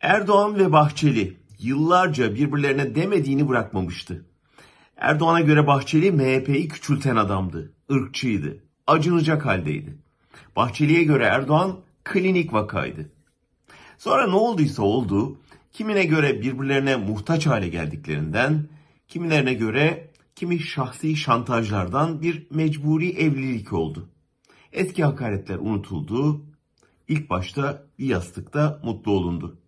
Erdoğan ve Bahçeli yıllarca birbirlerine demediğini bırakmamıştı. Erdoğan'a göre Bahçeli MHP'yi küçülten adamdı, ırkçıydı, acınacak haldeydi. Bahçeli'ye göre Erdoğan klinik vakaydı. Sonra ne olduysa oldu, kimine göre birbirlerine muhtaç hale geldiklerinden, kimilerine göre kimi şahsi şantajlardan bir mecburi evlilik oldu. Eski hakaretler unutuldu, ilk başta bir yastıkta mutlu olundu.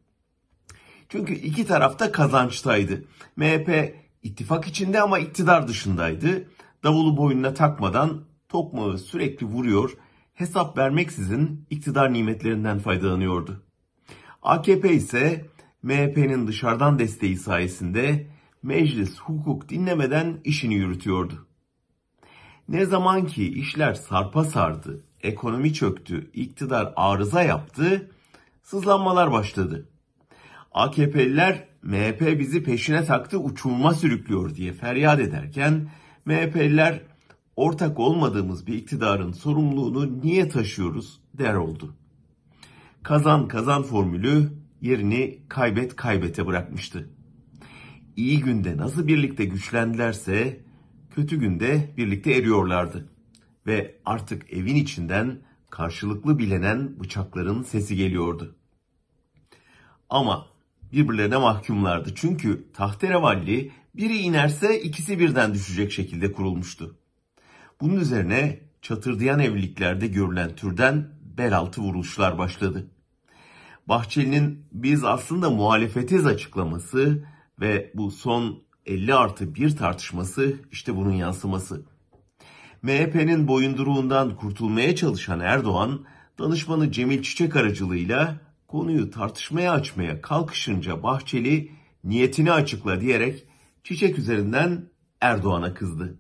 Çünkü iki tarafta kazançtaydı. MHP ittifak içinde ama iktidar dışındaydı. Davulu boynuna takmadan tokmağı sürekli vuruyor, hesap vermeksizin iktidar nimetlerinden faydalanıyordu. AKP ise MHP'nin dışarıdan desteği sayesinde meclis hukuk dinlemeden işini yürütüyordu. Ne zaman ki işler sarpa sardı, ekonomi çöktü, iktidar arıza yaptı, sızlanmalar başladı. AKP'liler MHP bizi peşine taktı uçuruma sürüklüyor diye feryat ederken MHP'liler ortak olmadığımız bir iktidarın sorumluluğunu niye taşıyoruz der oldu. Kazan kazan formülü yerini kaybet kaybete bırakmıştı. İyi günde nasıl birlikte güçlendilerse kötü günde birlikte eriyorlardı. Ve artık evin içinden karşılıklı bilenen bıçakların sesi geliyordu. Ama birbirlerine mahkumlardı. Çünkü tahterevalli biri inerse ikisi birden düşecek şekilde kurulmuştu. Bunun üzerine çatırdayan evliliklerde görülen türden bel altı vuruluşlar başladı. Bahçeli'nin biz aslında muhalefetiz açıklaması ve bu son 50 artı 1 tartışması işte bunun yansıması. MHP'nin boyunduruğundan kurtulmaya çalışan Erdoğan, danışmanı Cemil Çiçek aracılığıyla konuyu tartışmaya açmaya kalkışınca Bahçeli niyetini açıkla diyerek Çiçek üzerinden Erdoğan'a kızdı.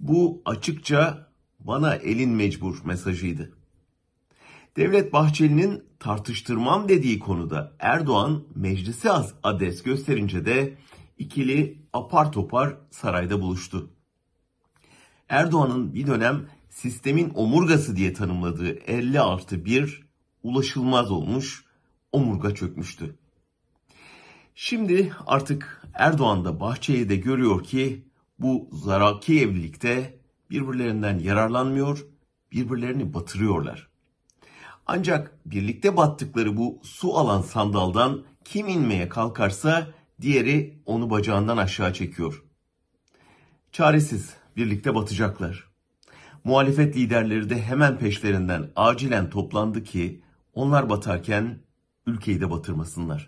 Bu açıkça bana elin mecbur mesajıydı. Devlet Bahçeli'nin tartıştırmam dediği konuda Erdoğan meclisi az adres gösterince de ikili apar topar sarayda buluştu. Erdoğan'ın bir dönem sistemin omurgası diye tanımladığı 50 artı 1 ulaşılmaz olmuş, omurga çökmüştü. Şimdi artık Erdoğan da Bahçeli de görüyor ki bu zaraki evlilikte birbirlerinden yararlanmıyor, birbirlerini batırıyorlar. Ancak birlikte battıkları bu su alan sandaldan kim inmeye kalkarsa diğeri onu bacağından aşağı çekiyor. Çaresiz birlikte batacaklar. Muhalefet liderleri de hemen peşlerinden acilen toplandı ki onlar batarken ülkeyi de batırmasınlar.